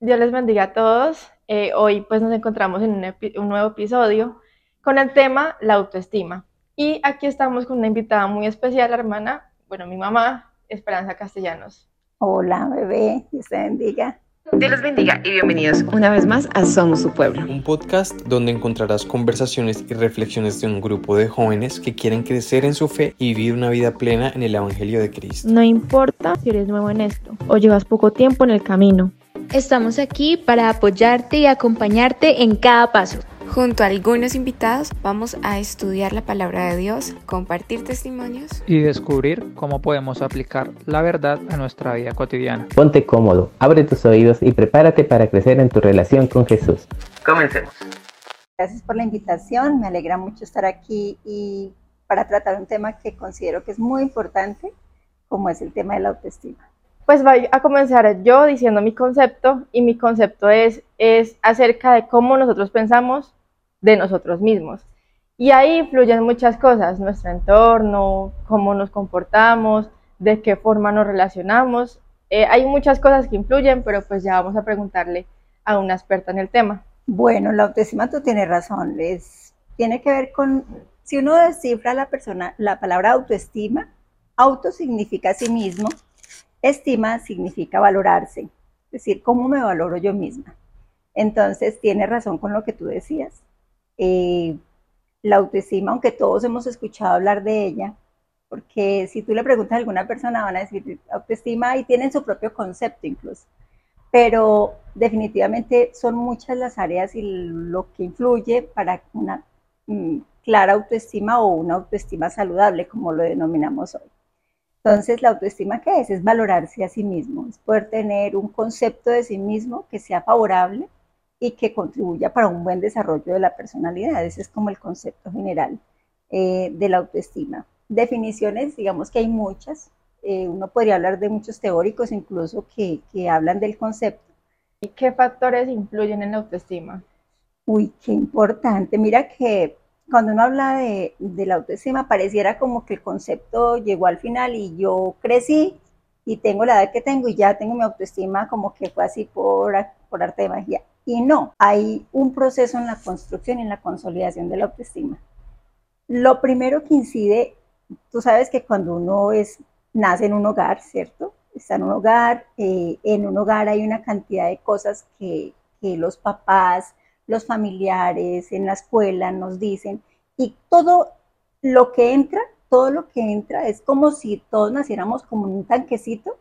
Dios les bendiga a todos. Eh, hoy pues nos encontramos en un, un, nuevo episodio con el tema la autoestima. Y aquí estamos con una invitada muy especial, hermana, bueno, mi mamá, Esperanza Castellanos. Hola, bebé, Dios te bendiga. Dios les bendiga y bienvenidos una vez más a Somos su Pueblo. Un podcast donde encontrarás conversaciones y reflexiones de un grupo de jóvenes que quieren crecer en su fe y vivir una vida plena en el Evangelio de Cristo. No importa si eres nuevo en esto o llevas poco tiempo en el camino. Estamos aquí para apoyarte y acompañarte en cada paso. Junto a algunos invitados vamos a estudiar la palabra de Dios, compartir testimonios y descubrir cómo podemos aplicar la verdad a nuestra vida cotidiana. Ponte cómodo, abre tus oídos y prepárate para crecer en tu relación con Jesús. Comencemos. Gracias por la invitación, me alegra mucho estar aquí y para tratar un tema que considero que es muy importante, como es el tema de la autoestima. Pues voy a comenzar yo diciendo mi concepto y mi concepto es, es acerca de cómo nosotros pensamos de nosotros mismos. Y ahí influyen muchas cosas, nuestro entorno, cómo nos comportamos, de qué forma nos relacionamos. Eh, hay muchas cosas que influyen, pero pues ya vamos a preguntarle a una experta en el tema. Bueno, la autoestima tú tienes razón, es, tiene que ver con, si uno descifra la persona, la palabra autoestima, auto significa sí mismo, estima significa valorarse, es decir, cómo me valoro yo misma. Entonces, tiene razón con lo que tú decías. Eh, la autoestima, aunque todos hemos escuchado hablar de ella, porque si tú le preguntas a alguna persona van a decir autoestima y tienen su propio concepto incluso, pero definitivamente son muchas las áreas y lo que influye para una mm, clara autoestima o una autoestima saludable, como lo denominamos hoy. Entonces, la autoestima, ¿qué es? Es valorarse a sí mismo, es poder tener un concepto de sí mismo que sea favorable y que contribuya para un buen desarrollo de la personalidad. Ese es como el concepto general eh, de la autoestima. Definiciones, digamos que hay muchas. Eh, uno podría hablar de muchos teóricos incluso que, que hablan del concepto. ¿Y qué factores influyen en la autoestima? Uy, qué importante. Mira que cuando uno habla de, de, la autoestima, pareciera como que el concepto llegó al final y yo crecí y tengo la edad que tengo y ya tengo mi autoestima como que fue así por, por arte de magia. Y no, hay un proceso en la construcción y en la consolidación de la autoestima. Lo primero que incide, tú sabes que cuando uno es, nace en un hogar, ¿cierto? Está en un hogar, eh, en un hogar hay una cantidad de cosas que, que los papás, los familiares, en la escuela nos dicen, y todo lo que entra, todo lo que entra es como si todos naciéramos como un tanquecito,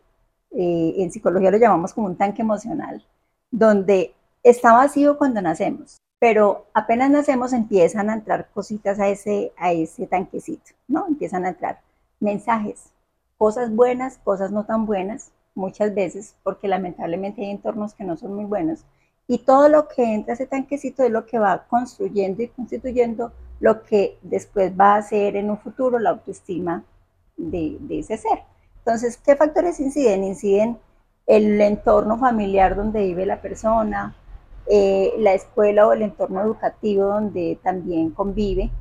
eh, en psicología lo llamamos como un tanque emocional, donde está vacío cuando nacemos, pero apenas nacemos empiezan a entrar cositas a ese, a ese tanquecito, ¿no? Empiezan a entrar mensajes, cosas buenas, cosas no tan buenas, muchas veces, porque lamentablemente hay entornos que no son muy buenos, y todo lo que entra a ese tanquecito es lo que va construyendo y constituyendo lo que después va a ser en un futuro la autoestima de, de ese ser. Entonces, ¿qué factores inciden? Inciden el entorno familiar donde vive la persona, eh, la escuela o el entorno educativo donde también convive,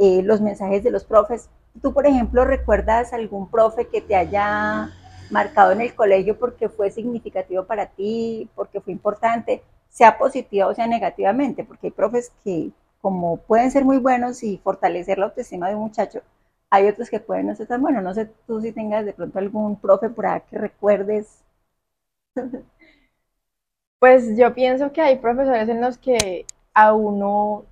eh, los mensajes de los profes. Tú, por ejemplo, recuerdas algún profe que te haya marcado en el colegio porque fue significativo para ti, porque fue importante, sea positiva o sea negativamente, porque hay profes que como pueden ser muy buenos y fortalecer la autoestima de un muchacho, hay otros que pueden no ser tan buenos. No sé tú si tengas de pronto algún profe por ahí que recuerdes. Pues yo pienso que hay profesores en los que a uno, o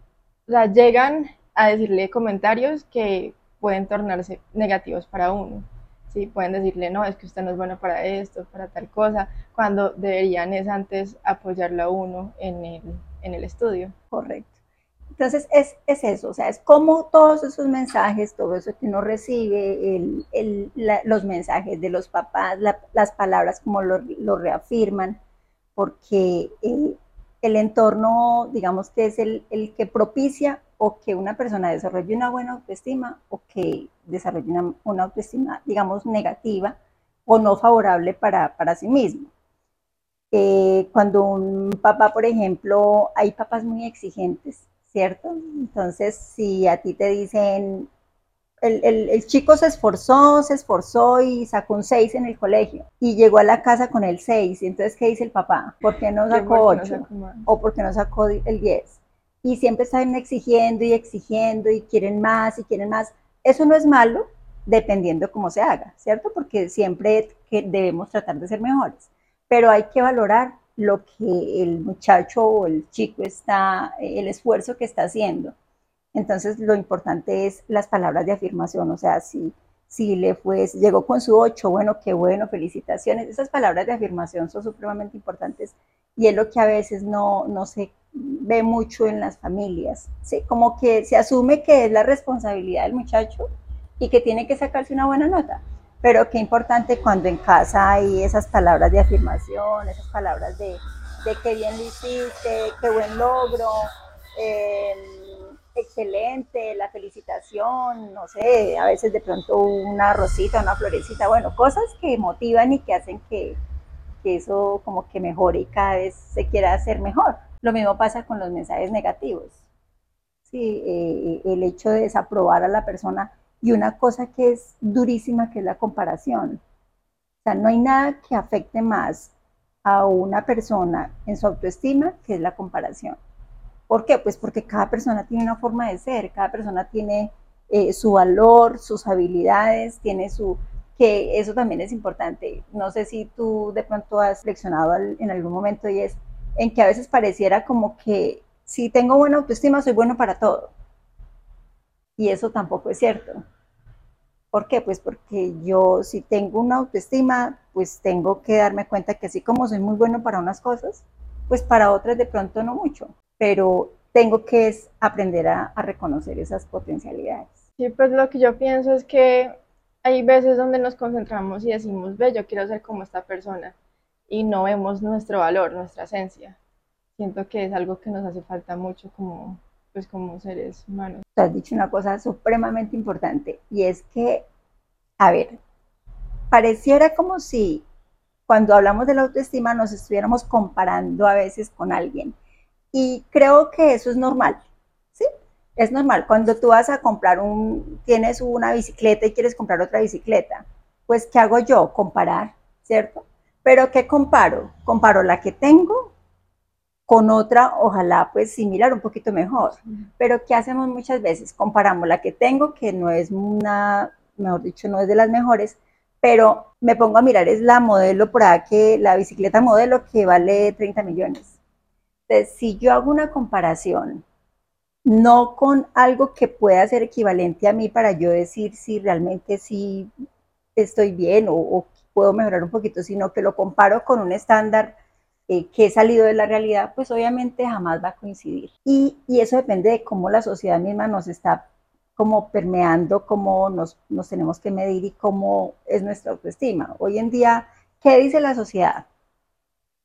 sea, llegan a decirle comentarios que pueden tornarse negativos para uno. Sí, pueden decirle, no, es que usted no es bueno para esto, para tal cosa, cuando deberían es antes apoyarlo a uno en el, en el estudio. Correcto. Entonces es, es, eso, o sea, es como todos esos mensajes, todo eso que uno recibe, el, el, los mensajes de los papás, la, las palabras como lo, lo reafirman, porque el, el, entorno, digamos que es el, el, que propicia o que una persona desarrolle una buena autoestima o que desarrolle una, una autoestima, digamos, negativa o no favorable para, para sí mismo. Eh, cuando un papá, por ejemplo, hay papás muy exigentes, ¿cierto? Entonces, si a ti te dicen, el, el, el, chico se esforzó, se esforzó y sacó un 6 en el colegio y llegó a la casa con el 6. Y entonces, ¿qué dice el papá? ¿Por qué no sacó 8? No ¿O por qué no sacó el 10? Y siempre están exigiendo y exigiendo y quieren más y quieren más. Eso no es malo, dependiendo cómo se haga, ¿cierto? Porque siempre debemos tratar de ser mejores. Pero hay que valorar lo que el muchacho o el chico está, el esfuerzo que está haciendo entonces, lo importante es las palabras de afirmación, o sea, si, si le fue, llegó con su 8, bueno, qué bueno, felicitaciones. Esas palabras de afirmación son supremamente importantes y es lo que a veces no, no se ve mucho en las familias, ¿sí? Como que se asume que es la responsabilidad del muchacho y que tiene que sacarse una buena nota. Pero qué importante cuando en casa hay esas palabras de afirmación, esas palabras de, de qué bien lo hiciste, qué buen logro. Eh, excelente, la felicitación, no sé, a veces de pronto una rosita, una florecita, bueno, cosas que motivan y que hacen que, eso como que mejore y cada vez se quiera hacer mejor. Lo mismo pasa con los mensajes negativos. Sí, eh, el hecho de desaprobar a la persona y una cosa que es durísima que es la comparación. O sea, no hay nada que afecte más a una persona en su autoestima que es la comparación. ¿Por qué? Pues porque cada persona tiene una forma de ser, cada persona tiene eh, su valor, sus habilidades, tiene su, que eso también es importante. No sé si tú de pronto has reflexionado en algún momento y es en que a veces pareciera como que si tengo buena autoestima soy bueno para todo. Y eso tampoco es cierto. ¿Por qué? Pues porque yo si tengo una autoestima, pues tengo que darme cuenta que así como soy muy bueno para unas cosas, pues para otras de pronto no mucho pero tengo que aprender a, reconocer esas potencialidades. Sí, pues lo que yo pienso es que hay veces donde nos concentramos y decimos, ve, yo quiero ser como esta persona, y no vemos nuestro valor, nuestra esencia. Siento que es algo que nos hace falta mucho como, pues, como seres humanos. Has dicho una cosa supremamente importante, y es que, a ver, pareciera como si cuando hablamos de la autoestima nos estuviéramos comparando a veces con alguien y creo que eso es normal. Es normal. Cuando tú vas a comprar un, tienes una bicicleta y quieres comprar otra bicicleta, pues ¿qué hago yo? Comparar, ¿cierto? Pero ¿qué comparo? Comparo la que tengo con otra, ojalá pues similar, un poquito mejor. Pero ¿qué hacemos muchas veces? Comparamos la que tengo, que no es una, mejor dicho, no es de las mejores, pero me pongo a mirar, es la modelo por ahí, que la bicicleta modelo que vale 30 millones si yo hago una comparación, no con algo que pueda ser equivalente a mí para yo decir si realmente sí estoy bien o, puedo mejorar un poquito, sino que lo comparo con un estándar eh, que he salido de la realidad, pues obviamente jamás va a coincidir. Y, eso depende de cómo la sociedad misma nos está como permeando, cómo nos, nos tenemos que medir y cómo es nuestra autoestima. Hoy en día, ¿qué dice la sociedad?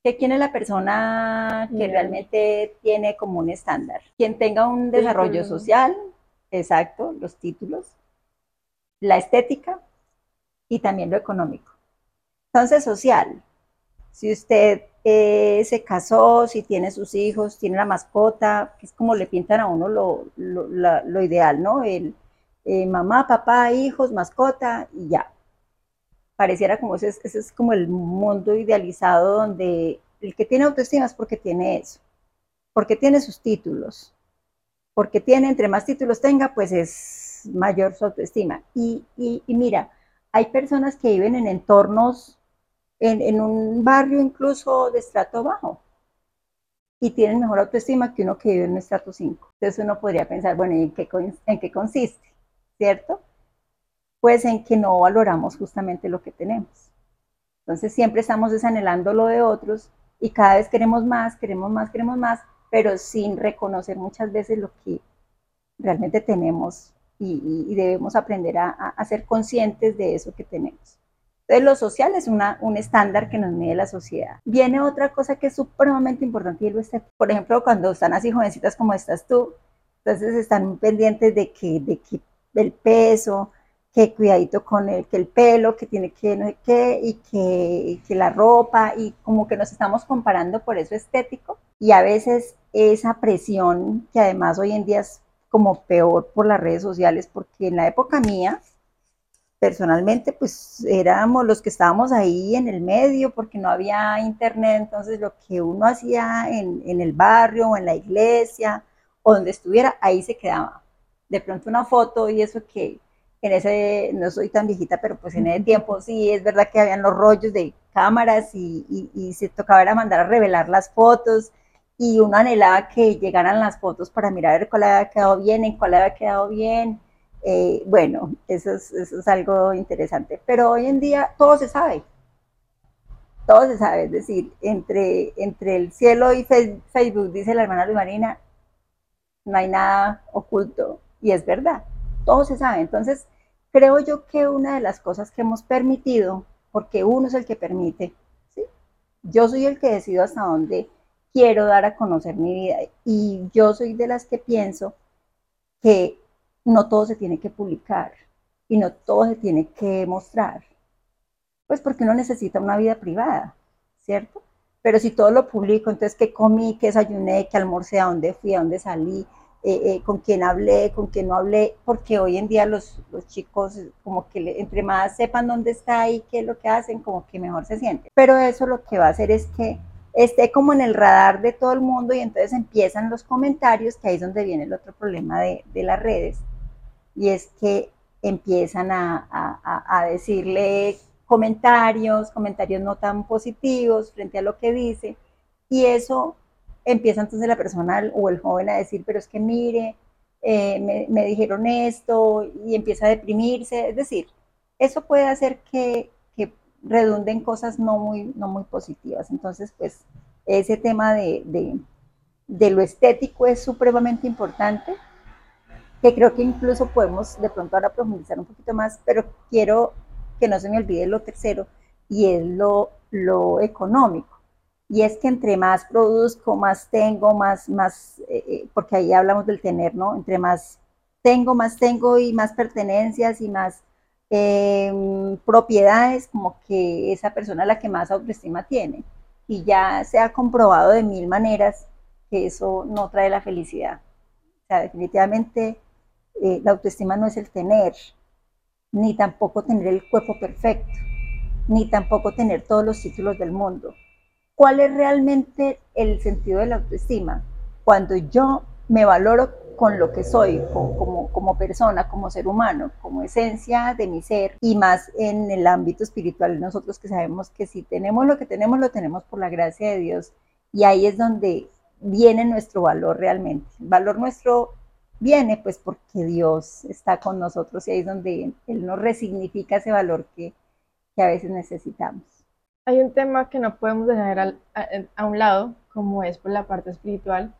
Que quién es la persona que realmente tiene como un estándar. Quien tenga un desarrollo social, exacto, los títulos, la estética y también lo económico. Entonces, social. Si usted eh, se casó, si tiene sus hijos, tiene una mascota, que es como le pintan a uno lo, ideal, ¿no? El eh, mamá, papá, hijos, mascota y ya pareciera como ese, ese es como el mundo idealizado donde el que tiene autoestima es porque tiene eso, porque tiene sus títulos, porque tiene, entre más títulos tenga, pues es mayor su autoestima. Y, mira, hay personas que viven en entornos, en, un barrio incluso de estrato bajo, y tienen mejor autoestima que uno que vive en un estrato 5. Entonces uno podría pensar, bueno, ¿en qué, en qué consiste? ¿Cierto? Pues en que no valoramos justamente lo que tenemos. Entonces siempre estamos desanhelando lo de otros y cada vez queremos más, queremos más, queremos más, pero sin reconocer muchas veces lo que realmente tenemos y, debemos aprender a, ser conscientes de eso que tenemos. Entonces lo social es una, un estándar que nos mide la sociedad. Viene otra cosa que es supremamente importante y lo está, por ejemplo, cuando están así jovencitas como estás tú, entonces están pendientes de que, de que el peso, que cuidadito con el, que el pelo, que tiene que no sé qué, y que, que, la ropa, y como que nos estamos comparando por eso estético, y a veces esa presión, que además hoy en día es como peor por las redes sociales, porque en la época mía, personalmente, pues éramos los que estábamos ahí en el medio, porque no había internet, entonces lo que uno hacía en, en el barrio o en la iglesia o donde estuviera, ahí se quedaba. De pronto una foto y eso que en ese, no soy tan viejita, pero pues en ese tiempo sí, es verdad que habían los rollos de cámaras y, se tocaba era mandar a revelar las fotos y uno anhelaba que llegaran las fotos para mirar cuál había quedado bien, en cuál había quedado bien. Eh, bueno, eso es, eso es algo interesante. Pero hoy en día todo se sabe. Todo se sabe, es decir, entre, entre el cielo y Facebook, dice la hermana Luis Marina, no hay nada oculto. Y es verdad, todo se sabe. Entonces, creo yo que una de las cosas que hemos permitido, porque uno es el que permite, ¿sí? yo soy el que decido hasta dónde quiero dar a conocer mi vida y yo soy de las que pienso que no todo se tiene que publicar y no todo se tiene que mostrar, pues porque uno necesita una vida privada, ¿cierto? Pero si todo lo publico, entonces qué comí, qué desayuné, qué almorcé, a dónde fui, a dónde salí, eh, eh, con quién hablé, con quién no hablé, porque hoy en día los, los chicos, como que entre más sepan dónde está y qué es lo que hacen, como que mejor se siente. Pero eso lo que va a hacer es que esté como en el radar de todo el mundo y entonces empiezan los comentarios, que ahí es donde viene el otro problema de, de las redes, y es que empiezan a, a, a decirle comentarios, comentarios no tan positivos frente a lo que dice, y eso empieza entonces la persona o el joven a decir, pero es que mire, eh, me, dijeron esto y empieza a deprimirse. Es decir, eso puede hacer que, que redunden cosas no muy, no muy positivas. Entonces, pues ese tema de, de, de lo estético es supremamente importante, que creo que incluso podemos de pronto ahora profundizar un poquito más, pero quiero que no se me olvide lo tercero y es lo, lo económico y es que entre más produzco, más tengo, más, más, eh, eh, porque ahí hablamos del tener, ¿no? Entre más tengo, más tengo y más pertenencias y más em, propiedades, como que esa persona es la que más autoestima tiene. Y ya se ha comprobado de mil maneras que eso no trae la felicidad. O sea, definitivamente eh, la autoestima no es el tener, ni tampoco tener el cuerpo perfecto, ni tampoco tener todos los títulos del mundo ¿Cuál es realmente el sentido de la autoestima? Cuando yo me valoro con lo que soy, como, como, persona, como ser humano, como esencia de mi ser y más en el ámbito espiritual, nosotros que sabemos que si tenemos lo que tenemos, lo tenemos por la gracia de Dios y ahí es donde viene nuestro valor realmente. El valor nuestro viene pues porque Dios está con nosotros y ahí es donde Él nos resignifica ese valor que, que a veces necesitamos hay un tema que no podemos dejar a, un lado, como es por la parte espiritual,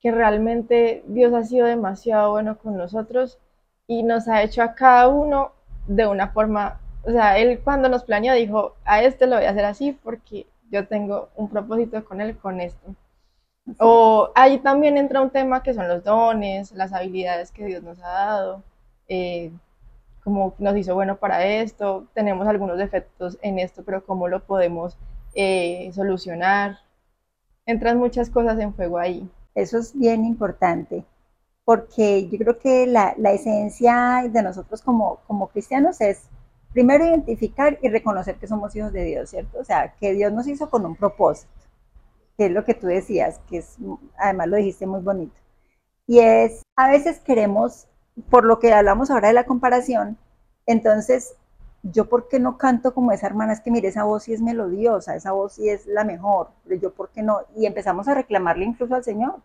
que realmente Dios ha sido demasiado bueno con nosotros y nos ha hecho a cada uno de una forma, o sea, Él cuando nos planeó dijo, a este lo voy a hacer así porque yo tengo un propósito con Él, con esto. O ahí también entra un tema que son los dones, las habilidades que Dios nos ha dado, eh, como nos hizo bueno para esto, tenemos algunos defectos en esto, pero cómo lo podemos eh, solucionar. Entran muchas cosas en juego ahí. Eso es bien importante, porque yo creo que la, la esencia de nosotros como, como cristianos es primero identificar y reconocer que somos hijos de Dios, ¿cierto? O sea, que Dios nos hizo con un propósito, que es lo que tú decías, que es, además lo dijiste muy bonito. Y es, a veces queremos por lo que hablamos ahora de la comparación, entonces, yo por qué no canto como esa hermana, es que mire, esa voz sí es melodiosa, esa voz sí es la mejor, yo por qué no, y empezamos a reclamarle incluso al Señor,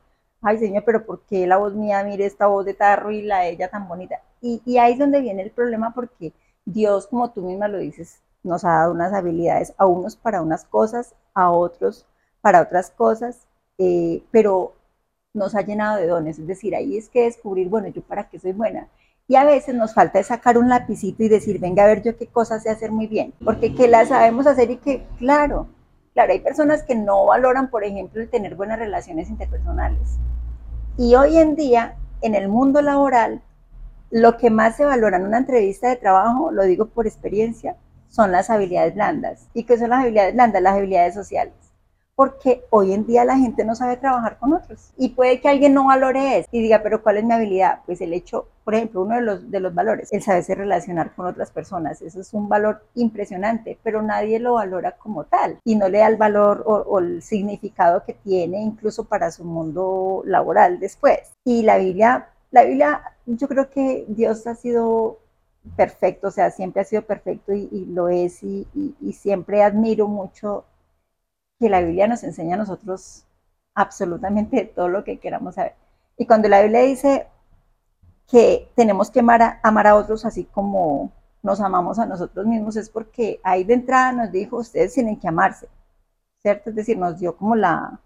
ay Señor, pero ¿por qué la voz mía, mire esta voz de tarro y la de ella tan bonita? Y, y ahí es donde viene el problema porque Dios, como tú misma lo dices, nos ha dado unas habilidades, a unos para unas cosas, a otros para otras cosas, eh, pero nos ha llenado de dones, es decir, ahí es que descubrir, bueno, yo para qué soy buena. Y a veces nos falta sacar un lapicito y decir, venga a ver yo qué cosas sé hacer muy bien, porque que la sabemos hacer y que, claro, claro, hay personas que no valoran, por ejemplo, el tener buenas relaciones interpersonales. Y hoy en día, en el mundo laboral, lo que más se valora en una entrevista de trabajo, lo digo por experiencia, son las habilidades blandas. ¿Y qué son las habilidades blandas? Las habilidades sociales porque hoy en día la gente no sabe trabajar con otros y puede que alguien no valore eso y diga, pero ¿cuál es mi habilidad? Pues el hecho, por ejemplo, uno de los, de los valores, el saberse relacionar con otras personas, eso es un valor impresionante, pero nadie lo valora como tal y no le da el valor o, o el significado que tiene incluso para su mundo laboral después. Y la Biblia, la Biblia, yo creo que Dios ha sido perfecto, o sea, siempre ha sido perfecto y, y lo es y, y, y siempre admiro mucho que la Biblia nos enseña a nosotros absolutamente todo lo que queramos saber. Y cuando la Biblia dice que tenemos que amar a, amar a otros así como nos amamos a nosotros mismos, es porque ahí de entrada nos dijo, ustedes tienen que amarse, ¿cierto? Es decir, nos dio como la,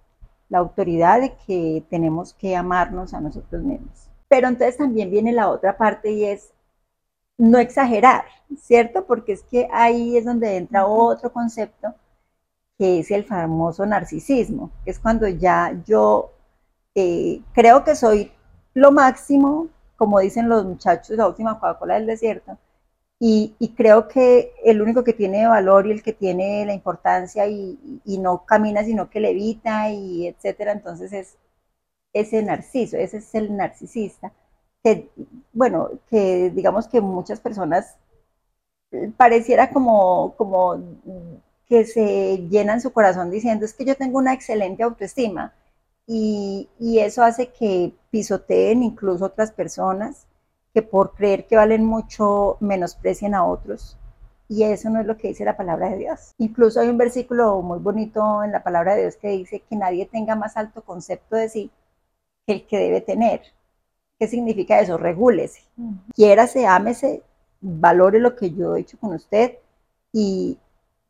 la autoridad de que tenemos que amarnos a nosotros mismos. Pero entonces también viene la otra parte y es no exagerar, ¿cierto? Porque es que ahí es donde entra otro concepto que es el famoso narcisismo, que es cuando ya yo eh, creo que soy lo máximo, como dicen los muchachos, la última Coca-Cola del desierto, y, y, creo que el único que tiene valor y el que tiene la importancia y, y no camina sino que levita y etcétera, entonces es ese narciso, ese es el narcisista, que bueno, que digamos que muchas personas pareciera como, como que se llenan su corazón diciendo es que yo tengo una excelente autoestima y, y, eso hace que pisoteen incluso otras personas que por creer que valen mucho menosprecien a otros y eso no es lo que dice la palabra de Dios. Incluso hay un versículo muy bonito en la palabra de Dios que dice que nadie tenga más alto concepto de sí que el que debe tener. ¿Qué significa eso? Regúlese. Quiérase, ámese, valore lo que yo he hecho con usted y,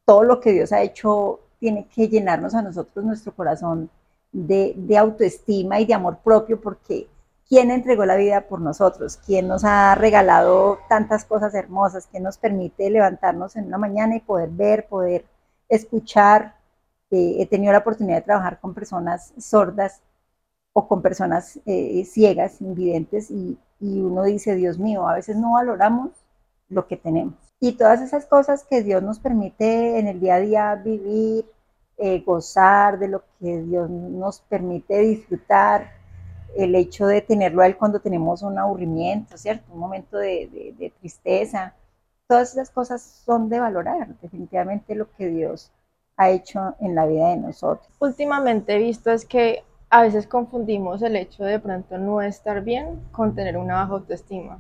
todo lo que Dios ha hecho tiene que llenarnos a nosotros nuestro corazón de, autoestima y de amor propio, porque ¿quién entregó la vida por nosotros? ¿Quién nos ha regalado tantas cosas hermosas? ¿Quién nos permite levantarnos en una mañana y poder ver, poder escuchar? Eh, he tenido la oportunidad de trabajar con personas sordas o con personas eh, ciegas, invidentes, y, y uno dice, Dios mío, a veces no valoramos lo que tenemos y todas esas cosas que Dios nos permite en el día a día vivir, eh, gozar de lo que Dios nos permite disfrutar, el hecho de tenerlo a Él cuando tenemos un aburrimiento, ¿cierto? Un momento de, tristeza. Todas esas cosas son de valorar, definitivamente lo que Dios ha hecho en la vida de nosotros. Últimamente he visto es que a veces confundimos el hecho de pronto no estar bien con tener una baja autoestima.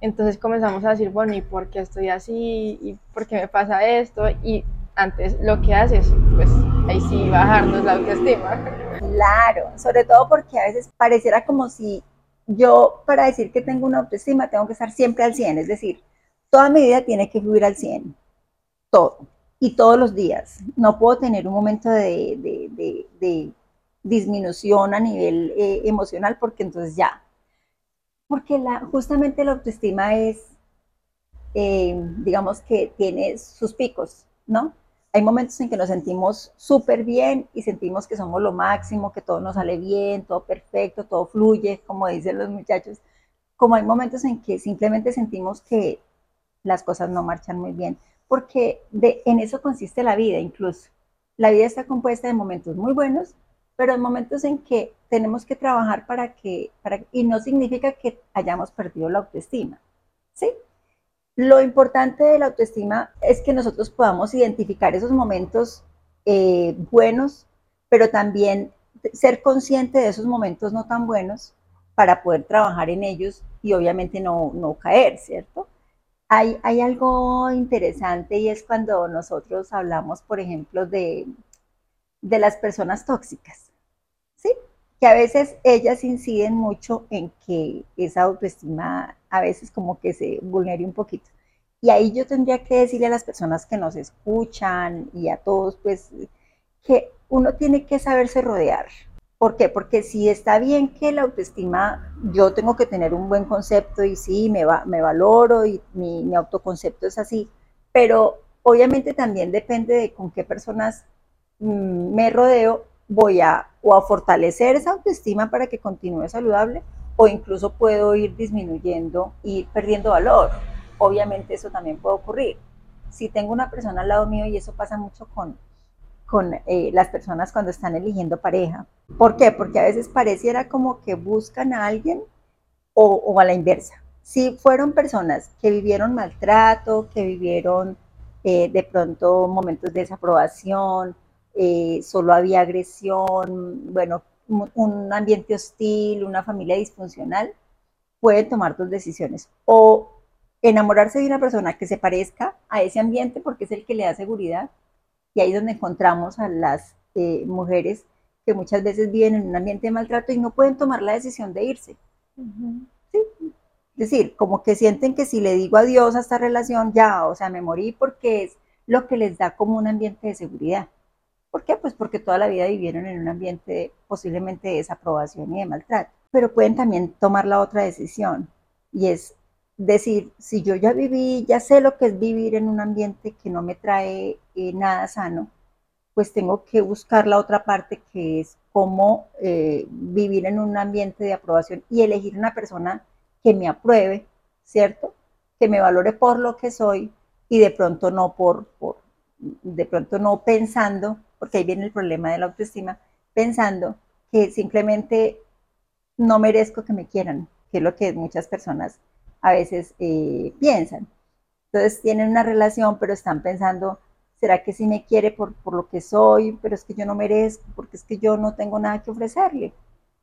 Entonces comenzamos a decir, bueno, ¿y por qué estoy así? ¿Y por qué me pasa esto? Y antes lo que haces, pues ahí sí bajarnos la autoestima. Claro, sobre todo porque a veces pareciera como si yo para decir que tengo una autoestima tengo que estar siempre al 100, es decir, toda mi vida tiene que fluir al 100, todo, y todos los días. No puedo tener un momento de, disminución a nivel eh, emocional porque entonces ya, porque la, justamente la autoestima es, eh, digamos que tiene sus picos, ¿no? Hay momentos en que nos sentimos súper bien y sentimos que somos lo máximo, que todo nos sale bien, todo perfecto, todo fluye, como dicen los muchachos. Como hay momentos en que simplemente sentimos que las cosas no marchan muy bien, porque de, en eso consiste la vida incluso. La vida está compuesta de momentos muy buenos pero en momentos en que tenemos que trabajar para que, y no significa que hayamos perdido la autoestima, ¿sí? Lo importante de la autoestima es que nosotros podamos identificar esos momentos eh, buenos, pero también ser consciente de esos momentos no tan buenos para poder trabajar en ellos y obviamente no, no caer, ¿cierto? Hay, hay algo interesante y es cuando nosotros hablamos, por ejemplo, de, de las personas tóxicas que a veces ellas inciden mucho en que esa autoestima a veces como que se vulnere un poquito. Y ahí yo tendría que decirle a las personas que nos escuchan y a todos, pues, que uno tiene que saberse rodear. ¿Por qué? Porque si está bien que la autoestima, yo tengo que tener un buen concepto y sí, me, va, me valoro y mi, mi autoconcepto es así, pero obviamente también depende de con qué personas mmm, me rodeo voy a o a fortalecer esa autoestima para que continúe saludable o incluso puedo ir disminuyendo y perdiendo valor. Obviamente eso también puede ocurrir. Si tengo una persona al lado mío y eso pasa mucho con, con eh, las personas cuando están eligiendo pareja. ¿Por qué? Porque a veces pareciera como que buscan a alguien o, o a la inversa. Si fueron personas que vivieron maltrato, que vivieron eh, de pronto momentos de desaprobación, eh, solo había agresión, bueno, un ambiente hostil, una familia disfuncional, pueden tomar dos decisiones. O enamorarse de una persona que se parezca a ese ambiente porque es el que le da seguridad. Y ahí es donde encontramos a las eh, mujeres que muchas veces viven en un ambiente de maltrato y no pueden tomar la decisión de irse. ¿Sí? Es decir, como que sienten que si le digo adiós a esta relación, ya, o sea, me morí porque es lo que les da como un ambiente de seguridad. ¿Por qué? Pues porque toda la vida vivieron en un ambiente posiblemente de desaprobación y de maltrato. Pero pueden también tomar la otra decisión y es decir, si yo ya viví, ya sé lo que es vivir en un ambiente que no me trae eh, nada sano, pues tengo que buscar la otra parte que es cómo eh, vivir en un ambiente de aprobación y elegir una persona que me apruebe, ¿cierto? Que me valore por lo que soy y de pronto no por, por de pronto no pensando porque ahí viene el problema de la autoestima, pensando que simplemente no merezco que me quieran, que es lo que muchas personas a veces eh, piensan. Entonces tienen una relación, pero están pensando, ¿será que sí me quiere por, por lo que soy? Pero es que yo no merezco, porque es que yo no tengo nada que ofrecerle.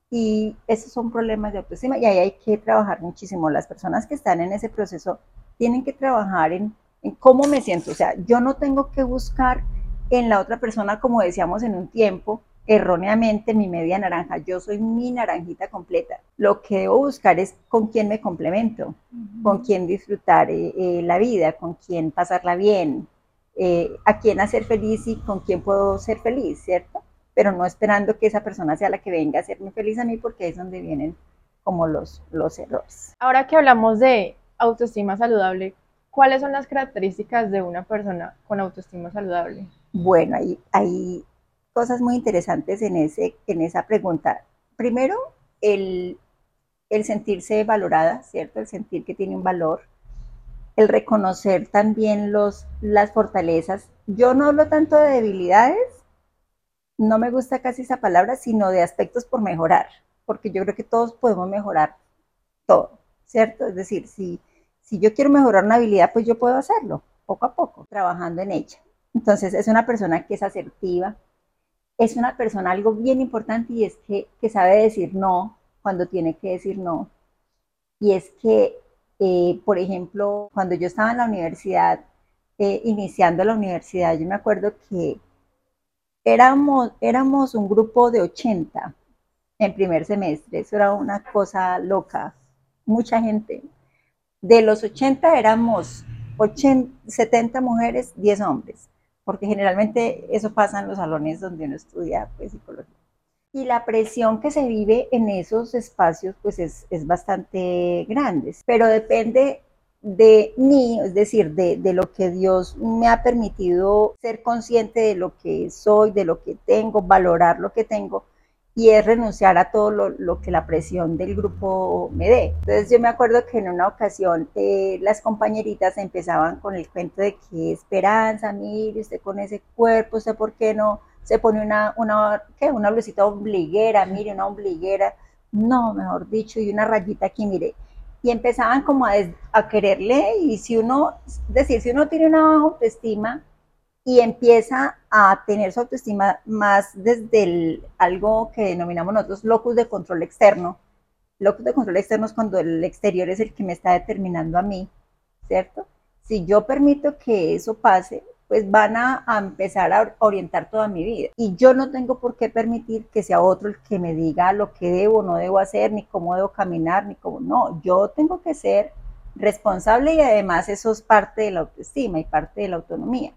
Y esos son problemas de autoestima y ahí hay que trabajar muchísimo. Las personas que están en ese proceso tienen que trabajar en, en cómo me siento. O sea, yo no tengo que buscar en la otra persona, como decíamos en un tiempo, erróneamente mi media naranja. Yo soy mi naranjita completa. Lo que debo buscar es con quién me complemento, con quién disfrutar eh, eh, la vida, con quién pasarla bien, eh, a quién hacer feliz y con quién puedo ser feliz, ¿cierto? Pero no esperando que esa persona sea la que venga a hacerme feliz a mí porque es donde vienen como los, los errores. Ahora que hablamos de autoestima saludable, ¿cuáles son las características de una persona con autoestima saludable? Bueno, hay, cosas muy interesantes en, ese, en esa pregunta. Primero, el, sentirse valorada, ¿cierto? El sentir que tiene un valor, el reconocer también las fortalezas. Yo no hablo tanto de debilidades, no me gusta casi esa palabra, sino de aspectos por mejorar, porque yo creo que todos podemos mejorar todo, ¿cierto? Es decir, si, si yo quiero mejorar una habilidad, pues yo puedo hacerlo, poco a poco, trabajando en ella. Entonces es una persona que es asertiva, es una persona algo bien importante y es que, sabe decir no cuando tiene que decir no. Y es que, eh, por ejemplo, cuando yo estaba en la universidad, eh, iniciando la universidad, yo me acuerdo que éramos, éramos un grupo de 80 en primer semestre, eso era una cosa loca, mucha gente. De los 80 éramos 70 mujeres, 10 hombres porque generalmente eso pasa en los salones donde uno estudia pues, psicología. Y la presión que se vive en esos espacios pues es, es bastante grande, pero depende de mí, es decir, de, de, lo que Dios me ha permitido ser consciente de lo que soy, de lo que tengo, valorar lo que tengo y es renunciar a todo lo, que la presión del grupo me dé. Entonces yo me acuerdo que en una ocasión eh, las compañeritas empezaban con el cuento de que esperanza, mire usted con ese cuerpo, usted por qué no se pone una, una, ¿qué? una blusita ombliguera, mire una ombliguera, no, mejor dicho, y una rayita aquí, mire. Y empezaban como a, a quererle y si uno, es decir, si uno tiene una baja autoestima, y empieza a tener su autoestima más desde algo que denominamos nosotros locus de control externo. Locus de control externo es cuando el exterior es el que me está determinando a mí, ¿cierto? Si yo permito que eso pase, pues van a, a, empezar a orientar toda mi vida. Y yo no tengo por qué permitir que sea otro el que me diga lo que debo o no debo hacer, ni cómo debo caminar, ni cómo. No, yo tengo que ser responsable y además eso es parte de la autoestima y parte de la autonomía.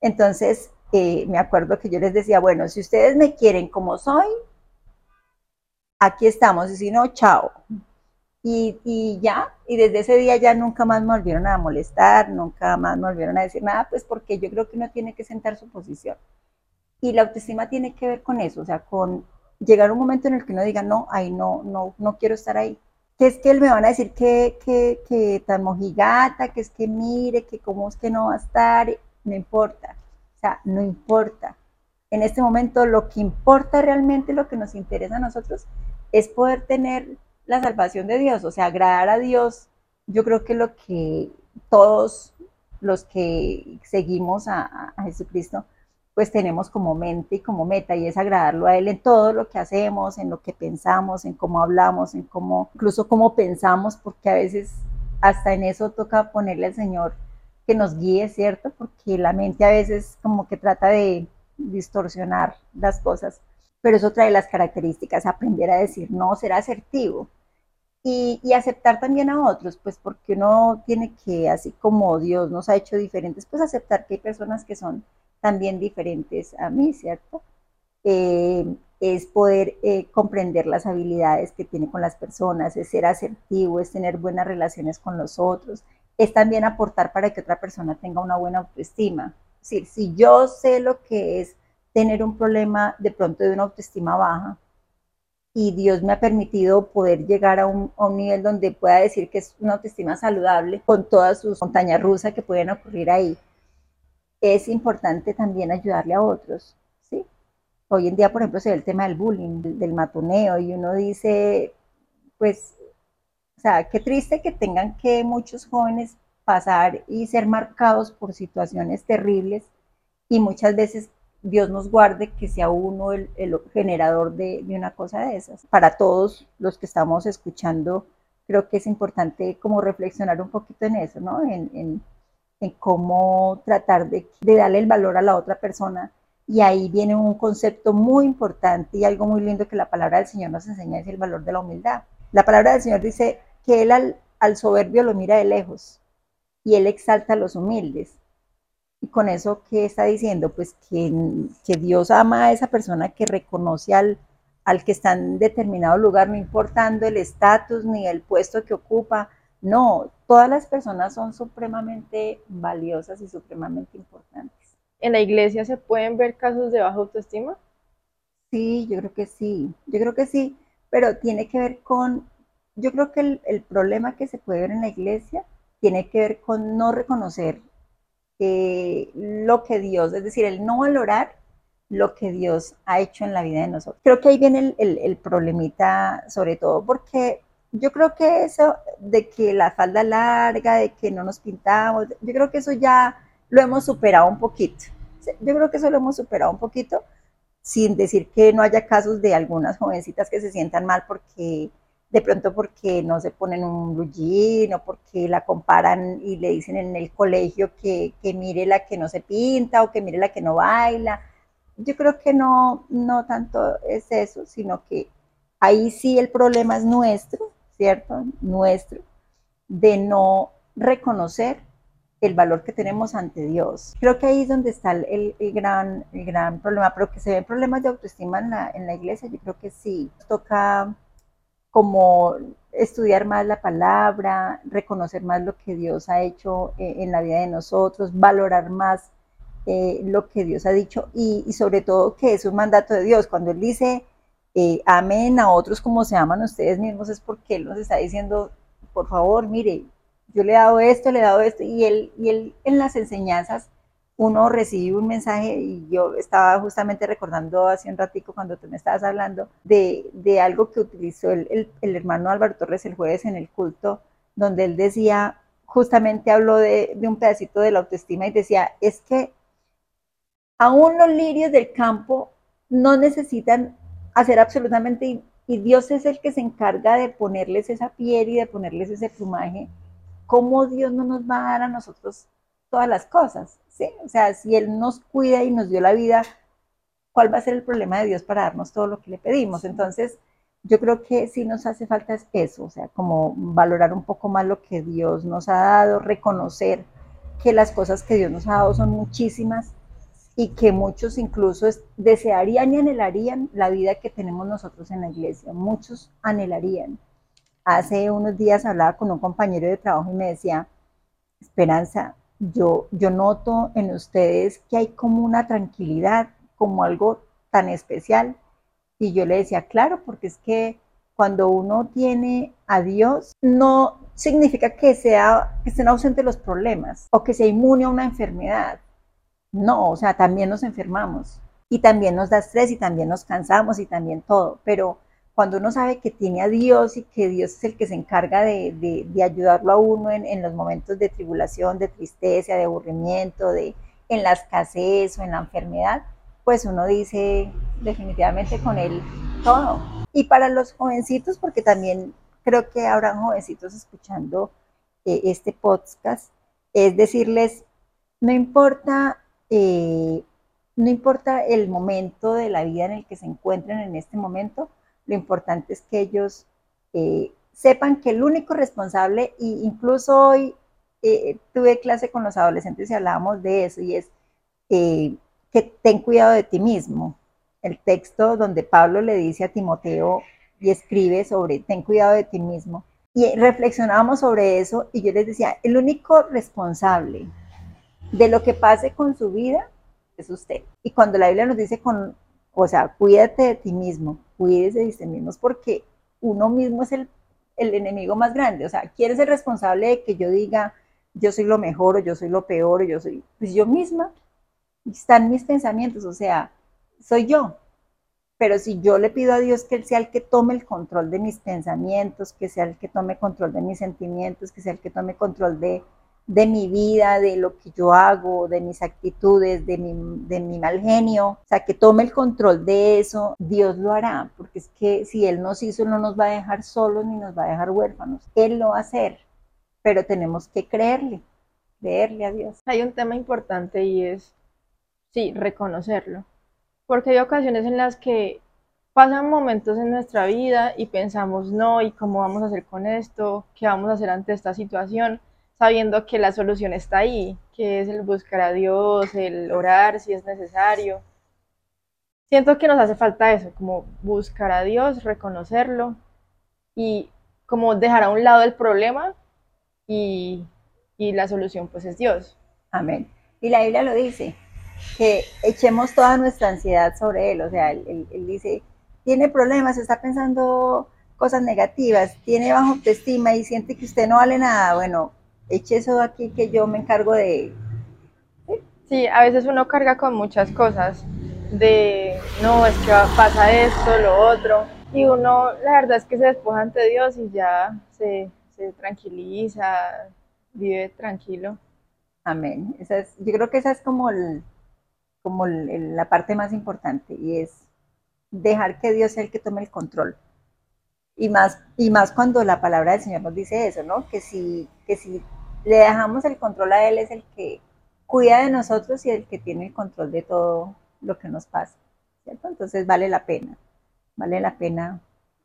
Entonces, eh, me acuerdo que yo les decía, bueno, si ustedes me quieren como soy, aquí estamos, y si no, chao. Y, ya, y desde ese día ya nunca más me volvieron a molestar, nunca más me volvieron a decir nada, pues porque yo creo que uno tiene que sentar su posición. Y la autoestima tiene que ver con eso, o sea, con llegar un momento en el que uno diga, no, ahí no, no, no quiero estar ahí. Que es que él me van a decir que, que, que tan mojigata, que es que mire, que cómo es que no va a estar no importa, o sea, no importa. en este momento lo que importa realmente, lo que nos interesa a nosotros, es poder tener la salvación de Dios, o sea, agradar a Dios. Yo creo que lo que todos los que seguimos a, Jesucristo, pues tenemos como mente y como meta y es agradarlo a Él en todo lo que hacemos, en lo que pensamos, en cómo hablamos, en cómo, incluso cómo pensamos, porque a veces hasta en eso toca ponerle al Señor que nos guíe, ¿cierto? Porque la mente a veces como que trata de distorsionar las cosas, pero eso trae las características, aprender a decir no, ser asertivo y, y, aceptar también a otros, pues porque uno tiene que, así como Dios nos ha hecho diferentes, pues aceptar que hay personas que son también diferentes a mí, ¿cierto? Eh, es poder eh, comprender las habilidades que tiene con las personas, es ser asertivo, es tener buenas relaciones con los otros, es también aportar para que otra persona tenga una buena autoestima. Si yo sé lo que es tener un problema de pronto de una autoestima baja y Dios me ha permitido poder llegar a un, a un nivel donde pueda decir que es una autoestima saludable con todas sus montañas rusas que pueden ocurrir ahí, es importante también ayudarle a otros. ¿sí? Hoy en día, por ejemplo, se ve el tema del bullying, del matoneo, y uno dice, pues, o sea, qué triste que tengan que muchos jóvenes pasar y ser marcados por situaciones terribles y muchas veces Dios nos guarde que sea uno el, el generador de, de, una cosa de esas. Para todos los que estamos escuchando, creo que es importante como reflexionar un poquito en eso, ¿no? En, en, en cómo tratar de, de, darle el valor a la otra persona. Y ahí viene un concepto muy importante y algo muy lindo que la palabra del Señor nos enseña, es el valor de la humildad. La palabra del Señor dice que Él al, al soberbio lo mira de lejos y Él exalta a los humildes. Y con eso, ¿qué está diciendo? Pues que, que Dios ama a esa persona que reconoce al, al que está en determinado lugar, no importando el estatus ni el puesto que ocupa, no, todas las personas son supremamente valiosas y supremamente importantes. ¿En la iglesia se pueden ver casos de baja autoestima? Sí, yo creo que sí, yo creo que sí, pero tiene que ver con, yo creo que el, el problema que se puede ver en la iglesia tiene que ver con no reconocer eh, lo que Dios, es decir, el no valorar lo que Dios ha hecho en la vida de nosotros. Creo que ahí viene el, el, el problemita, sobre todo porque yo creo que eso de que la falda larga, de que no nos pintamos, yo creo que eso ya lo hemos superado un poquito. Yo creo que eso lo hemos superado un poquito, sin decir que no haya casos de algunas jovencitas que se sientan mal porque de pronto porque no se ponen un blue o porque la comparan y le dicen en el colegio que, que mire la que no se pinta o que mire la que no baila. Yo creo que no, no tanto es eso, sino que ahí sí el problema es nuestro, ¿cierto? Nuestro, de no reconocer el valor que tenemos ante Dios. Creo que ahí es donde está el, el, gran, el gran problema, pero que se ven problemas de autoestima en la, en la iglesia, yo creo que sí. Toca como estudiar más la palabra, reconocer más lo que Dios ha hecho eh, en la vida de nosotros, valorar más eh, lo que Dios ha dicho y, y, sobre todo que es un mandato de Dios. Cuando Él dice, eh, amen a otros como se aman ustedes mismos, es porque Él nos está diciendo, por favor, mire, yo le he dado esto, le he dado esto, y Él, y él en las enseñanzas uno recibe un mensaje, y yo estaba justamente recordando hace un ratico cuando tú me estabas hablando de, de algo que utilizó el, el, hermano Álvaro Torres el jueves en el culto, donde él decía, justamente habló de, de un pedacito de la autoestima y decía, es que aún los lirios del campo no necesitan hacer absolutamente, y Dios es el que se encarga de ponerles esa piel y de ponerles ese plumaje, ¿cómo Dios no nos va a dar a nosotros todas las cosas? ¿Sí? O sea, si Él nos cuida y nos dio la vida, ¿cuál va a ser el problema de Dios para darnos todo lo que le pedimos? Entonces, yo creo que sí nos hace falta es eso, o sea, como valorar un poco más lo que Dios nos ha dado, reconocer que las cosas que Dios nos ha dado son muchísimas y que muchos incluso desearían y anhelarían la vida que tenemos nosotros en la iglesia. Muchos anhelarían. Hace unos días hablaba con un compañero de trabajo y me decía, Esperanza, yo, yo noto en ustedes que hay como una tranquilidad, como algo tan especial. Y yo le decía, claro, porque es que cuando uno tiene a Dios, no significa que, sea, que estén ausentes los problemas o que sea inmune a una enfermedad no, o sea, también nos enfermamos. y también nos da estrés y también nos cansamos y también todo, pero cuando uno sabe que tiene a Dios y que Dios es el que se encarga de, de, ayudarlo a uno en, en, los momentos de tribulación, de tristeza, de aburrimiento, de en la escasez o en la enfermedad, pues uno dice definitivamente con él todo. Y para los jovencitos, porque también creo que habrán jovencitos escuchando eh, este podcast, es decirles, no importa, eh, no importa el momento de la vida en el que se encuentren en este momento, lo importante es que ellos eh, sepan que el único responsable, e incluso hoy tuve clase con los adolescentes y hablábamos de eso, y es que ten cuidado de ti mismo. El texto donde Pablo le dice a Timoteo y escribe sobre ten cuidado de ti mismo. Y reflexionábamos sobre eso y yo les decía, el único responsable de lo que pase con su vida es usted. Y cuando la Biblia nos dice con, o sea, cuídate de ti mismo, cuídese de ti mismo, porque uno mismo es el, el enemigo más grande. O sea, ¿quién es el responsable de que yo diga, yo soy lo mejor o yo soy lo peor o yo soy, pues yo misma están mis pensamientos, o sea, soy yo. Pero si yo le pido a Dios que Él sea el que tome el control de mis pensamientos, que sea el que tome control de mis sentimientos, que sea el que tome control de, de mi vida, de lo que yo hago, de mis actitudes, de mi, mal genio, o sea, que tome el control de eso, Dios lo hará, porque es que si Él nos hizo, no nos va a dejar solos ni nos va a dejar huérfanos, Él lo va a hacer, pero tenemos que creerle, creerle a Dios. Hay un tema importante y es sí, reconocerlo. Porque hay ocasiones en las que pasan momentos en nuestra vida y pensamos, no, ¿y cómo vamos a hacer con esto? ¿Qué vamos a hacer ante esta situación? Sabiendo que la solución está ahí, que es el buscar a Dios, el orar si es necesario. Siento que nos hace falta eso, como buscar a Dios, reconocerlo y como dejar a un lado el problema y, y la solución pues es Dios. Amén. Y la Biblia lo dice, que echemos toda nuestra ansiedad sobre él. O sea, él, dice, tiene problemas, está pensando cosas negativas, tiene bajo autoestima y siente que usted no vale nada. Bueno, eche eso aquí que yo me encargo de... Sí, a veces uno carga con muchas cosas, de, no, es que pasa esto, lo otro, y uno, la verdad es que se despoja ante Dios y ya se, se tranquiliza, vive tranquilo. Amén. Esa es, yo creo que esa es como el, como la parte más importante y es dejar que Dios sea el que tome el control. Y más, y más cuando la palabra del Señor nos dice eso, ¿no? Que si, que si le dejamos el control a Él es el que cuida de nosotros y el que tiene el control de todo lo que nos pasa, ¿cierto? Entonces vale la pena, vale la pena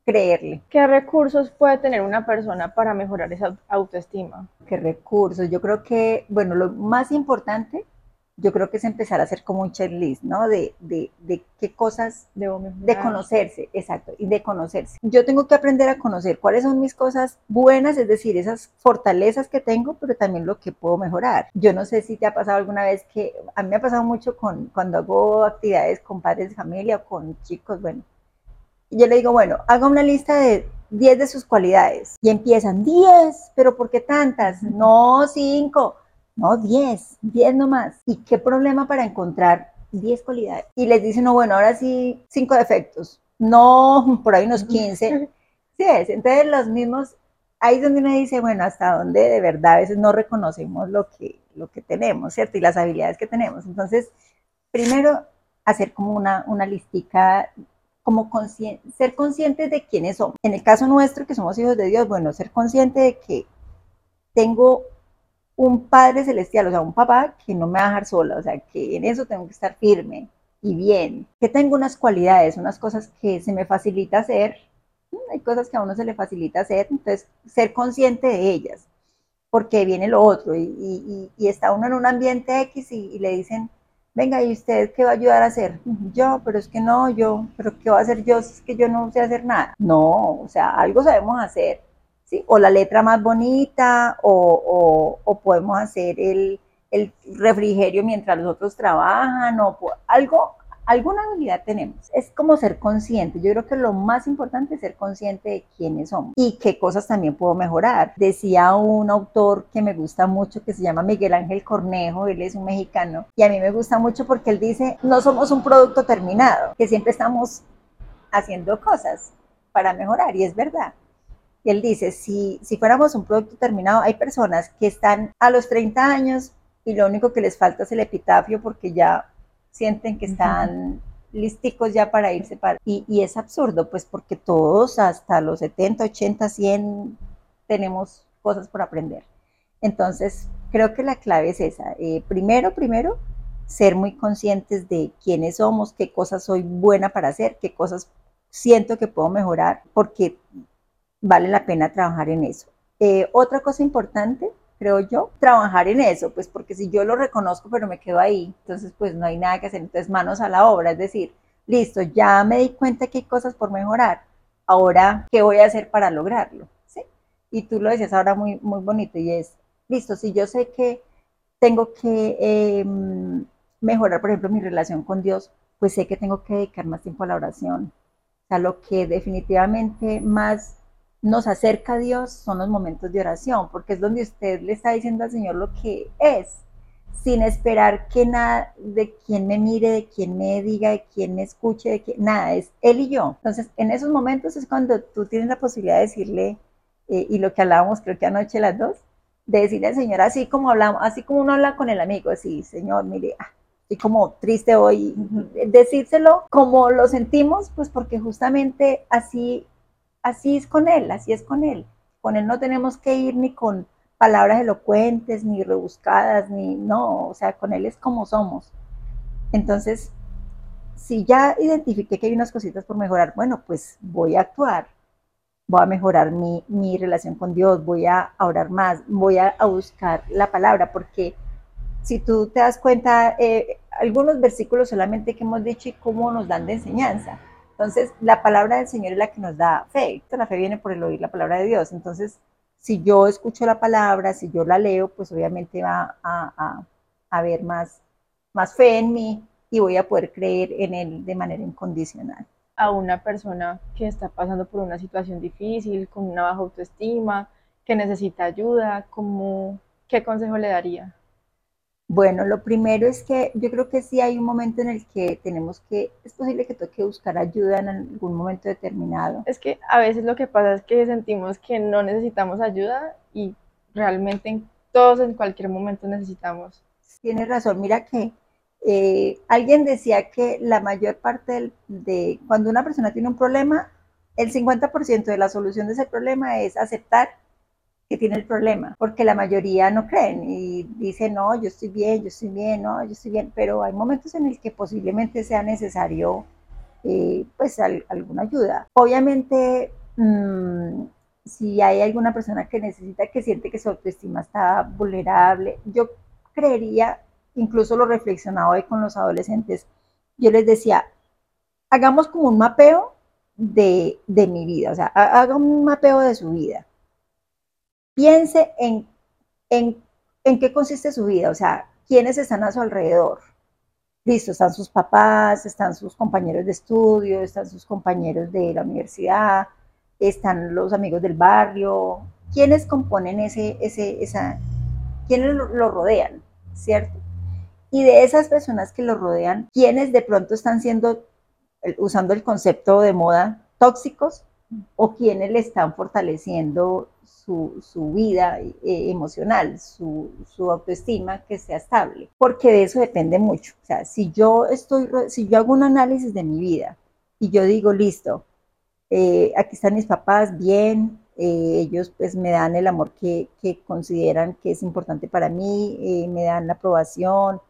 creerle. ¿Qué recursos puede tener una persona para mejorar esa autoestima? ¿Qué recursos? Yo creo que, bueno, lo más importante yo creo que es empezar a hacer como un checklist, ¿no? De, de, de qué cosas, Debo de conocerse, exacto, y de conocerse. Yo tengo que aprender a conocer cuáles son mis cosas buenas, es decir, esas fortalezas que tengo, pero también lo que puedo mejorar. Yo no sé si te ha pasado alguna vez que, a mí me ha pasado mucho con, cuando hago actividades con padres de familia o con chicos, bueno, yo le digo, bueno, haga una lista de 10 de sus cualidades y empiezan 10, pero ¿por qué tantas? No, 5 no, 10, 10 nomás. ¿Y qué problema para encontrar 10 cualidades? Y les dicen, no, bueno, ahora sí, 5 defectos. No, por ahí unos 15. Sí, es. Entonces los mismos, ahí es donde uno dice, bueno, hasta dónde de verdad a veces no reconocemos lo que, lo que tenemos, ¿cierto? Y las habilidades que tenemos. Entonces, primero, hacer como una, una listica como ser conscientes de quiénes somos. En el caso nuestro, que somos hijos de Dios, bueno, ser consciente de que tengo un Padre Celestial, o sea, un papá que no me va a dejar sola, o sea, que en eso tengo que estar firme y bien, que tengo unas cualidades, unas cosas que se me facilita hacer, hay cosas que a uno se le facilita hacer, entonces ser consciente de ellas, porque viene lo otro, y, está uno en un ambiente X y, le dicen, venga, ¿y usted qué va a ayudar a hacer? Yo, pero es que no, yo, pero ¿qué va a hacer yo si es que yo no sé hacer nada? No, o sea, algo sabemos hacer, o la letra más bonita, o, podemos hacer el, refrigerio mientras los otros trabajan, o algo, alguna habilidad tenemos. Es como ser consciente. Yo creo que lo más importante es ser consciente de quiénes somos y qué cosas también puedo mejorar. Decía un autor que me gusta mucho que se llama Miguel Ángel Cornejo, él es un mexicano y a mí me gusta mucho porque él dice, no somos un producto terminado, que siempre estamos haciendo cosas para mejorar y es verdad. Y él dice, si, si fuéramos un producto terminado, hay personas que están a los 30 años y lo único que les falta es el epitafio porque ya sienten que están listicos ya para irse. Para... Y, y, es absurdo, pues porque todos hasta los 70, 80, 100 tenemos cosas por aprender. Entonces, creo que la clave es esa. Eh, primero, primero, ser muy conscientes de quiénes somos, qué cosas soy buena para hacer, qué cosas siento que puedo mejorar, porque vale la pena trabajar en eso. Eh, otra cosa importante creo yo, trabajar en eso, pues porque si yo lo reconozco pero me quedo ahí, entonces pues no hay nada que hacer, entonces manos a la obra, es decir, listo, ya me di cuenta que hay cosas por mejorar, ahora, ¿qué voy a hacer para lograrlo? ¿Sí? Y tú lo decías ahora muy, muy bonito y es, listo, si yo sé que tengo que em, mejorar, por ejemplo, mi relación con Dios, pues sé que tengo que dedicar más tiempo a la oración. O sea, lo que definitivamente más nos acerca a Dios son los momentos de oración, porque es donde usted le está diciendo al Señor lo que es, sin esperar que nada de quien me mire, de quien me diga, de quien me escuche, de que nada, es Él y yo. Entonces, en esos momentos es cuando tú tienes la posibilidad de decirle, eh, y lo que hablábamos creo que anoche las dos, de decirle al Señor así como hablamos, así como uno habla con el amigo, así, Señor, mire, ah, estoy como triste hoy, decírselo como lo sentimos, pues porque justamente así así es con Él, así es con Él. Con Él no tenemos que ir ni con palabras elocuentes, ni rebuscadas, ni no, o sea, con Él es como somos. Entonces, si ya identifiqué que hay unas cositas por mejorar, bueno, pues voy a actuar, voy a mejorar mi, mi relación con Dios, voy a orar más, voy a, buscar la palabra, porque si tú te das cuenta, eh, algunos versículos solamente que hemos dicho y cómo nos dan de enseñanza. Entonces, la palabra del Señor es la que nos da fe. La fe viene por el oír la palabra de Dios. Entonces, si yo escucho la palabra, si yo la leo, pues obviamente va a, haber más, más fe en mí y voy a poder creer en Él de manera incondicional. A una persona que está pasando por una situación difícil, con una baja autoestima, que necesita ayuda, ¿cómo, ¿qué consejo le daría? Bueno, lo primero es que yo creo que sí hay un momento en el que tenemos que, es posible que toque buscar ayuda en algún momento determinado. Es que a veces lo que pasa es que sentimos que no necesitamos ayuda y realmente todos en cualquier momento necesitamos. Tienes razón, mira que eh, alguien decía que la mayor parte de cuando una persona tiene un problema, el 50% de la solución de ese problema es aceptar que tiene el problema, porque la mayoría no creen y dicen, no, yo estoy bien, yo estoy bien, no, yo estoy bien, pero hay momentos en el que posiblemente sea necesario eh, pues alguna ayuda. Obviamente, mm, si hay alguna persona que necesita, que siente que su autoestima está vulnerable, yo creería, incluso lo reflexionaba hoy con los adolescentes, yo les decía, hagamos como un mapeo de mi vida, o sea, haga un mapeo de su vida piense en, en, en qué consiste su vida, o sea, quiénes están a su alrededor. Listo, están sus papás, están sus compañeros de estudio, están sus compañeros de la universidad, están los amigos del barrio, quiénes componen ese, ese, esa, quiénes lo, rodean, ¿cierto? Y de esas personas que lo rodean, quiénes de pronto están siendo, usando el concepto de moda, tóxicos, o quiénes le están fortaleciendo su, vida eh, emocional, su, autoestima que sea estable, porque de eso depende mucho. O sea, si yo estoy, si yo hago un análisis de mi vida y yo digo, listo, eh, aquí están mis papás, bien, eh, ellos pues me dan el amor que, que, consideran que es importante para mí, me dan la aprobación,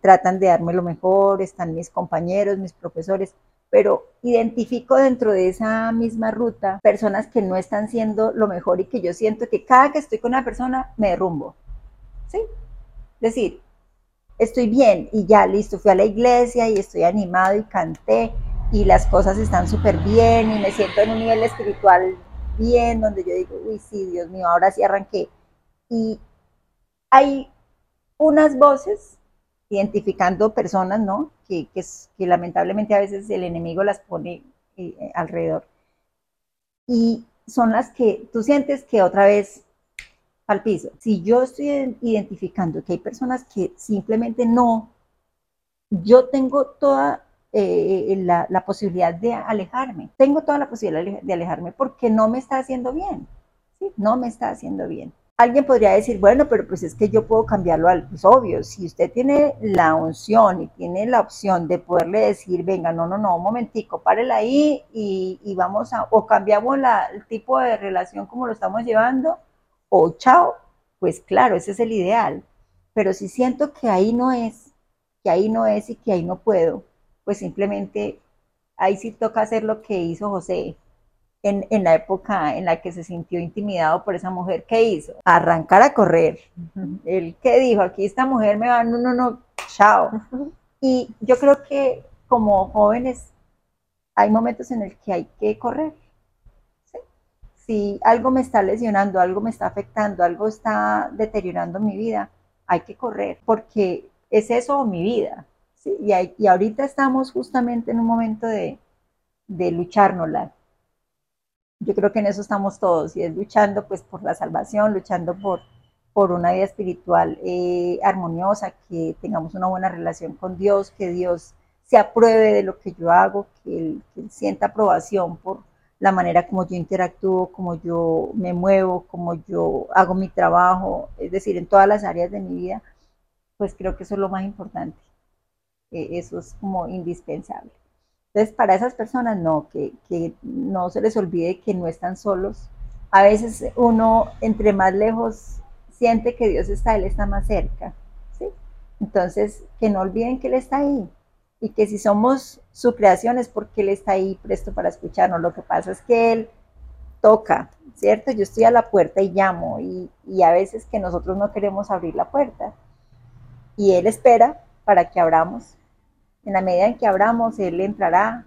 tratan de darme lo mejor, están mis compañeros, mis profesores, pero identifico dentro de esa misma ruta personas que no están siendo lo mejor y que yo siento que cada que estoy con una persona me derrumbo. ¿Sí? Es decir, estoy bien y ya listo, fui a la iglesia y estoy animado y canté y las cosas están súper bien y me siento en un nivel espiritual bien, donde yo digo, uy, sí, Dios mío, ahora sí arranqué. Y hay unas voces identificando personas, ¿no? Que, que, que lamentablemente a veces el enemigo las pone eh, alrededor. Y son las que tú sientes que otra vez al piso. Si yo estoy identificando que hay personas que simplemente no, yo tengo toda eh, la, la, posibilidad de alejarme, tengo toda la posibilidad de alejarme porque no me está haciendo bien, ¿sí? no me está haciendo bien. Alguien podría decir, bueno, pero pues es que yo puedo cambiarlo al, pues obvio, si usted tiene la unción y tiene la opción de poderle decir, venga, no, no, no, un momentico, párela ahí y, y vamos a, o cambiamos la, el tipo de relación como lo estamos llevando, o chao, pues claro, ese es el ideal. Pero si siento que ahí no es, que ahí no es y que ahí no puedo, pues simplemente ahí sí toca hacer lo que hizo José en, en la época en la que se sintió intimidado por esa mujer. ¿Qué hizo? Arrancar a correr. El que dijo, aquí esta mujer me va, no, no, no, chao. Y yo creo que como jóvenes hay momentos en el que hay que correr si algo me está lesionando, algo me está afectando, algo está deteriorando mi vida, hay que correr, porque es eso mi vida. ¿sí? Y, y, ahorita estamos justamente en un momento de, de luchárnosla. Yo creo que en eso estamos todos, y es luchando pues por la salvación, luchando por, por una vida espiritual eh, armoniosa, que tengamos una buena relación con Dios, que Dios se apruebe de lo que yo hago, que Él, sienta aprobación por, la manera como yo interactúo, como yo me muevo, como yo hago mi trabajo, es decir, en todas las áreas de mi vida, pues creo que eso es lo más importante. Eh, eso es como indispensable. Entonces, para esas personas, no, que, que no se les olvide que no están solos. A veces uno, entre más lejos, siente que Dios está, Él está más cerca. ¿sí? Entonces, que no olviden que Él está ahí, y que si somos su creación es porque Él está ahí presto para escucharnos. Lo que pasa es que Él toca, ¿cierto? Yo estoy a la puerta y llamo y, y a veces que nosotros no queremos abrir la puerta y Él espera para que abramos. En la medida en que abramos, Él entrará,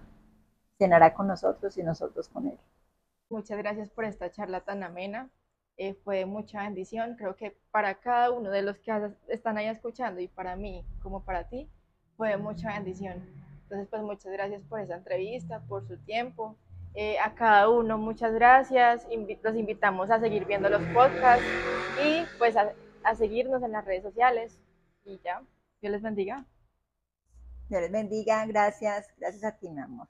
cenará con nosotros y nosotros con Él. Muchas gracias por esta charla tan amena. Eh, fue mucha bendición. Creo que para cada uno de los que están ahí escuchando y para mí como para ti, fue mucha bendición. Entonces, pues muchas gracias por esa entrevista, por su tiempo. Eh, a cada uno, muchas gracias. los invitamos a seguir viendo los podcasts y pues a, a seguirnos en las redes sociales. Y ya, Dios les bendiga. Dios les bendiga, gracias, gracias a ti, mi amor.